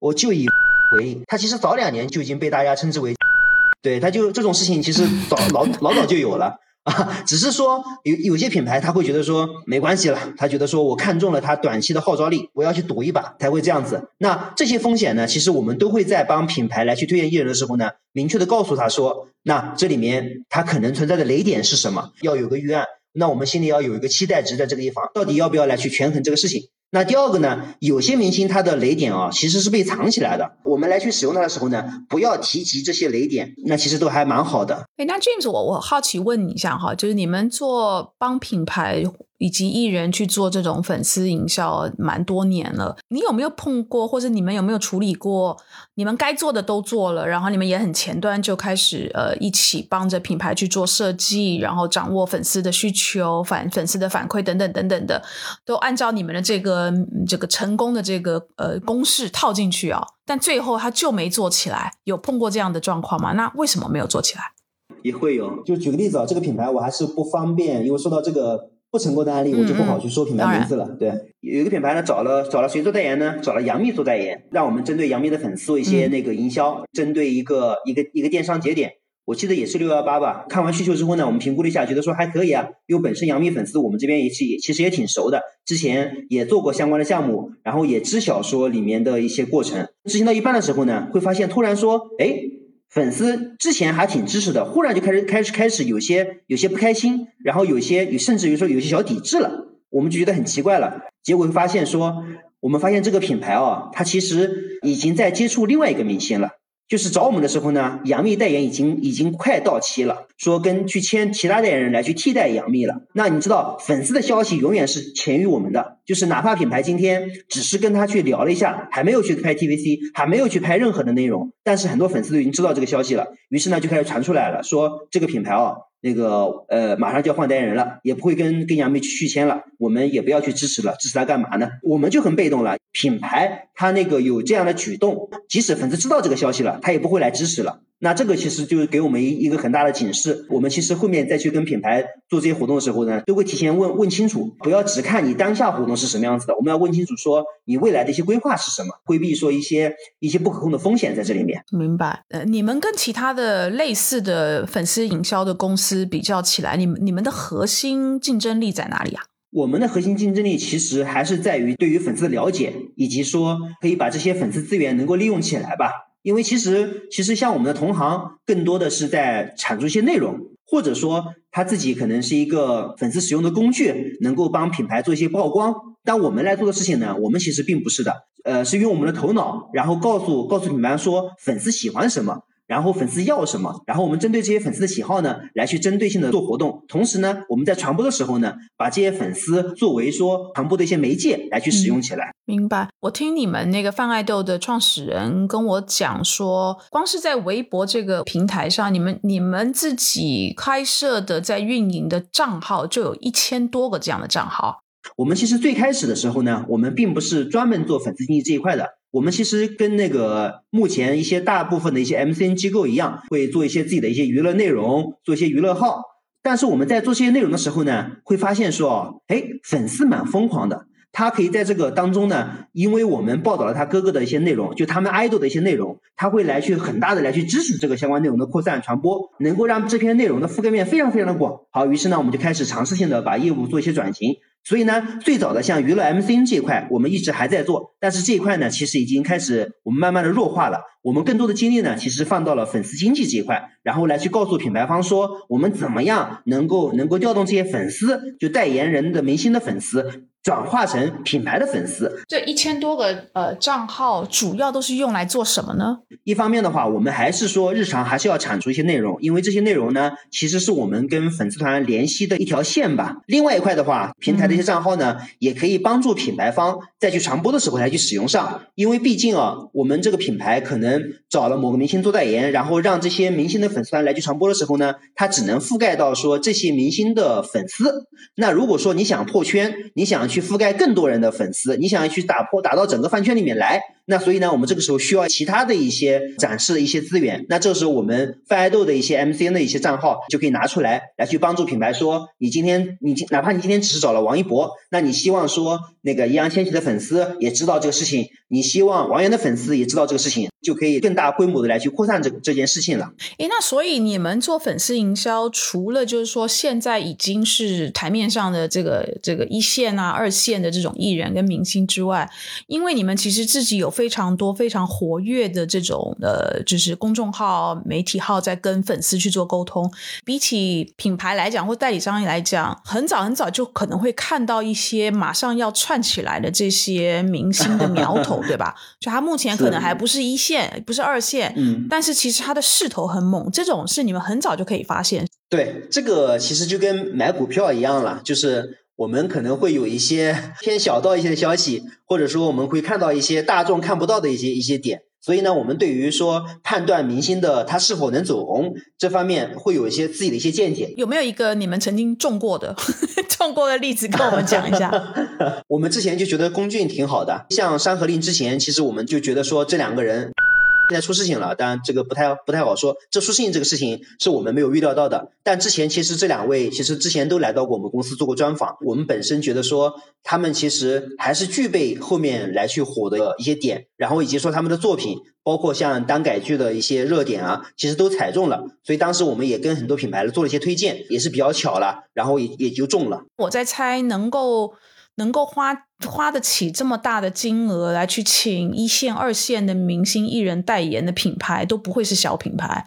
我就以为，他其实早两年就已经被大家称之为，对，他就这种事情其实早老老早就有了。啊，只是说有有些品牌他会觉得说没关系了，他觉得说我看中了他短期的号召力，我要去赌一把才会这样子。那这些风险呢，其实我们都会在帮品牌来去推荐艺人的时候呢，明确的告诉他说，那这里面他可能存在的雷点是什么，要有个预案。那我们心里要有一个期待值在这个地方，到底要不要来去权衡这个事情？那第二个呢？有些明星他的雷点啊，其实是被藏起来的。我们来去使用它的时候呢，不要提及这些雷点，那其实都还蛮好的。哎，那俊子我我好奇问你一下哈，就是你们做帮品牌。以及艺人去做这种粉丝营销，蛮多年了。你有没有碰过，或者你们有没有处理过？你们该做的都做了，然后你们也很前端就开始呃一起帮着品牌去做设计，然后掌握粉丝的需求、反粉丝的反馈等等等等的，都按照你们的这个这个成功的这个呃公式套进去啊。但最后他就没做起来，有碰过这样的状况吗？那为什么没有做起来？也会有，就举个例子啊，这个品牌我还是不方便，因为说到这个。不成功的案例，我就不好去说品牌名字了。对，有一个品牌呢，找了找了谁做代言呢？找了杨幂做代言，让我们针对杨幂的粉丝做一些那个营销，针对一个一个一个电商节点，我记得也是六幺八吧。看完需求之后呢，我们评估了一下，觉得说还可以啊，因为本身杨幂粉丝我们这边也是也其实也挺熟的，之前也做过相关的项目，然后也知晓说里面的一些过程。执行到一半的时候呢，会发现突然说，哎。粉丝之前还挺支持的，忽然就开始开始开始有些有些不开心，然后有些甚至于说有些小抵制了，我们就觉得很奇怪了。结果发现说，我们发现这个品牌哦，它其实已经在接触另外一个明星了。就是找我们的时候呢，杨幂代言已经已经快到期了，说跟去签其他代言人来去替代杨幂了。那你知道粉丝的消息永远是前于我们的，就是哪怕品牌今天只是跟他去聊了一下，还没有去拍 TVC，还没有去拍任何的内容，但是很多粉丝都已经知道这个消息了，于是呢就开始传出来了，说这个品牌哦。那个呃，马上就要换代言人了，也不会跟跟杨幂去续签了，我们也不要去支持了，支持他干嘛呢？我们就很被动了。品牌他那个有这样的举动，即使粉丝知道这个消息了，他也不会来支持了。那这个其实就是给我们一一个很大的警示。我们其实后面再去跟品牌做这些活动的时候呢，都会提前问问清楚，不要只看你当下活动是什么样子的，我们要问清楚说你未来的一些规划是什么，规避说一些一些不可控的风险在这里面。明白。呃，你们跟其他的类似的粉丝营销的公司比较起来，你们你们的核心竞争力在哪里啊？我们的核心竞争力其实还是在于对于粉丝的了解，以及说可以把这些粉丝资源能够利用起来吧。因为其实，其实像我们的同行，更多的是在产出一些内容，或者说他自己可能是一个粉丝使用的工具，能够帮品牌做一些曝光。但我们来做的事情呢，我们其实并不是的，呃，是用我们的头脑，然后告诉告诉品牌说粉丝喜欢什么。然后粉丝要什么，然后我们针对这些粉丝的喜好呢，来去针对性的做活动。同时呢，我们在传播的时候呢，把这些粉丝作为说传播的一些媒介来去使用起来。明白。我听你们那个泛爱豆的创始人跟我讲说，光是在微博这个平台上，你们你们自己开设的在运营的账号就有一千多个这样的账号。我们其实最开始的时候呢，我们并不是专门做粉丝经济这一块的。我们其实跟那个目前一些大部分的一些 MCN 机构一样，会做一些自己的一些娱乐内容，做一些娱乐号。但是我们在做这些内容的时候呢，会发现说，哎，粉丝蛮疯狂的。他可以在这个当中呢，因为我们报道了他哥哥的一些内容，就他们 idol 的一些内容，他会来去很大的来去支持这个相关内容的扩散传播，能够让这篇内容的覆盖面非常非常的广。好，于是呢，我们就开始尝试性的把业务做一些转型。所以呢，最早的像娱乐 MCN 这一块，我们一直还在做，但是这一块呢，其实已经开始我们慢慢的弱化了。我们更多的精力呢，其实放到了粉丝经济这一块，然后来去告诉品牌方说，我们怎么样能够能够调动这些粉丝，就代言人的明星的粉丝。转化成品牌的粉丝。这一千多个呃账号，主要都是用来做什么呢？一方面的话，我们还是说日常还是要产出一些内容，因为这些内容呢，其实是我们跟粉丝团联系的一条线吧。另外一块的话，平台的一些账号呢，也可以帮助品牌方再去传播的时候来去使用上，因为毕竟啊，我们这个品牌可能找了某个明星做代言，然后让这些明星的粉丝团来去传播的时候呢，它只能覆盖到说这些明星的粉丝。那如果说你想破圈，你想去覆盖更多人的粉丝，你想要去打破打到整个饭圈里面来。那所以呢，我们这个时候需要其他的一些展示的一些资源。那这时候我们泛爱豆的一些 MCN 的一些账号就可以拿出来，来去帮助品牌说，你今天你今哪怕你今天只是找了王一博，那你希望说那个易烊千玺的粉丝也知道这个事情，你希望王源的粉丝也知道这个事情，就可以更大规模的来去扩散这这件事情了。诶，那所以你们做粉丝营销，除了就是说现在已经是台面上的这个这个一线啊、二线的这种艺人跟明星之外，因为你们其实自己有非常多非常活跃的这种呃，就是公众号、媒体号在跟粉丝去做沟通。比起品牌来讲或代理商来讲，很早很早就可能会看到一些马上要串起来的这些明星的苗头，对吧？就他目前可能还不是一线，不是二线，嗯，但是其实他的势头很猛，这种是你们很早就可以发现。对，这个其实就跟买股票一样了，就是我们可能会有一些偏小道一些的消息，或者说我们会看到一些大众看不到的一些一些点。所以呢，我们对于说判断明星的他是否能走红这方面，会有一些自己的一些见解。有没有一个你们曾经中过的 中过的例子跟我们讲一下？我们之前就觉得龚俊挺好的，像《山河令》之前，其实我们就觉得说这两个人。现在出事情了，当然这个不太不太好说。这出事情这个事情是我们没有预料到的。但之前其实这两位其实之前都来到过我们公司做过专访。我们本身觉得说他们其实还是具备后面来去火的一些点，然后以及说他们的作品，包括像单改剧的一些热点啊，其实都踩中了。所以当时我们也跟很多品牌做了一些推荐，也是比较巧了，然后也也就中了。我在猜能够。能够花花得起这么大的金额来去请一线、二线的明星艺人代言的品牌，都不会是小品牌。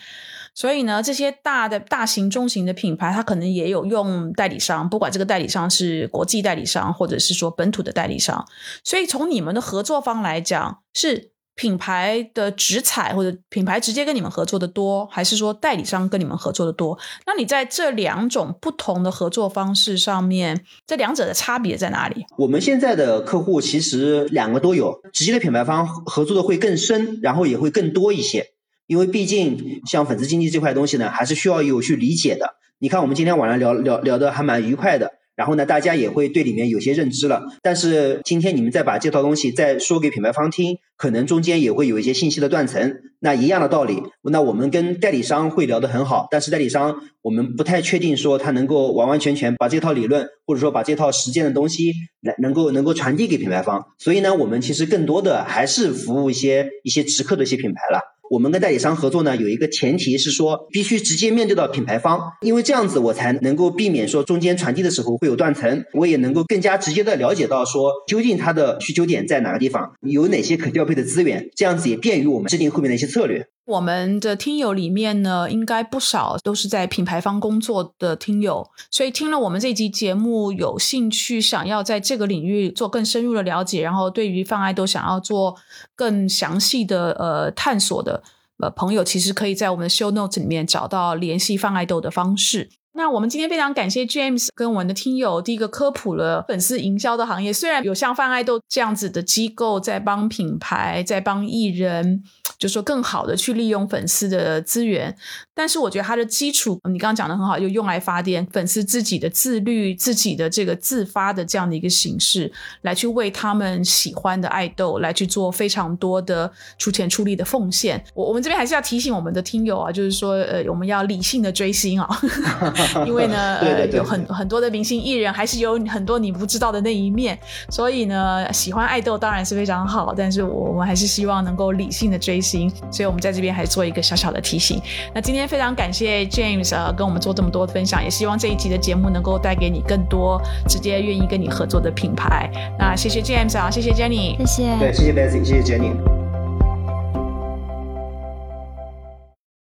所以呢，这些大的、大型、中型的品牌，它可能也有用代理商，不管这个代理商是国际代理商，或者是说本土的代理商。所以从你们的合作方来讲，是。品牌的直采或者品牌直接跟你们合作的多，还是说代理商跟你们合作的多？那你在这两种不同的合作方式上面，这两者的差别在哪里？我们现在的客户其实两个都有，直接的品牌方合作的会更深，然后也会更多一些，因为毕竟像粉丝经济这块东西呢，还是需要有去理解的。你看，我们今天晚上聊聊聊的还蛮愉快的。然后呢，大家也会对里面有些认知了。但是今天你们再把这套东西再说给品牌方听，可能中间也会有一些信息的断层。那一样的道理，那我们跟代理商会聊得很好，但是代理商我们不太确定说他能够完完全全把这套理论或者说把这套实践的东西来能够能够传递给品牌方。所以呢，我们其实更多的还是服务一些一些直客的一些品牌了。我们跟代理商合作呢，有一个前提是说，必须直接面对到品牌方，因为这样子我才能够避免说中间传递的时候会有断层，我也能够更加直接的了解到说究竟它的需求点在哪个地方，有哪些可调配的资源，这样子也便于我们制定后面的一些策略。我们的听友里面呢，应该不少都是在品牌方工作的听友，所以听了我们这集节目，有兴趣想要在这个领域做更深入的了解，然后对于泛爱豆想要做更详细的呃探索的呃朋友，其实可以在我们的 show notes 里面找到联系泛爱豆的方式。那我们今天非常感谢 James 跟我们的听友第一个科普了粉丝营销的行业，虽然有像泛爱豆这样子的机构在帮品牌在帮艺人。就说更好的去利用粉丝的资源，但是我觉得它的基础，你刚刚讲的很好，就用来发电，粉丝自己的自律、自己的这个自发的这样的一个形式，来去为他们喜欢的爱豆来去做非常多的出钱出力的奉献。我我们这边还是要提醒我们的听友啊，就是说呃，我们要理性的追星啊，因为呢，呃，有很很多的明星艺人还是有很多你不知道的那一面，所以呢，喜欢爱豆当然是非常好，但是我们还是希望能够理性的追。星，所以我们在这边还做一个小小的提醒。那今天非常感谢 James 啊，跟我们做这么多分享，也希望这一集的节目能够带给你更多直接愿意跟你合作的品牌。那谢谢 James 啊，谢谢 Jenny，谢谢，对，谢谢 Betsy，谢谢 Jenny。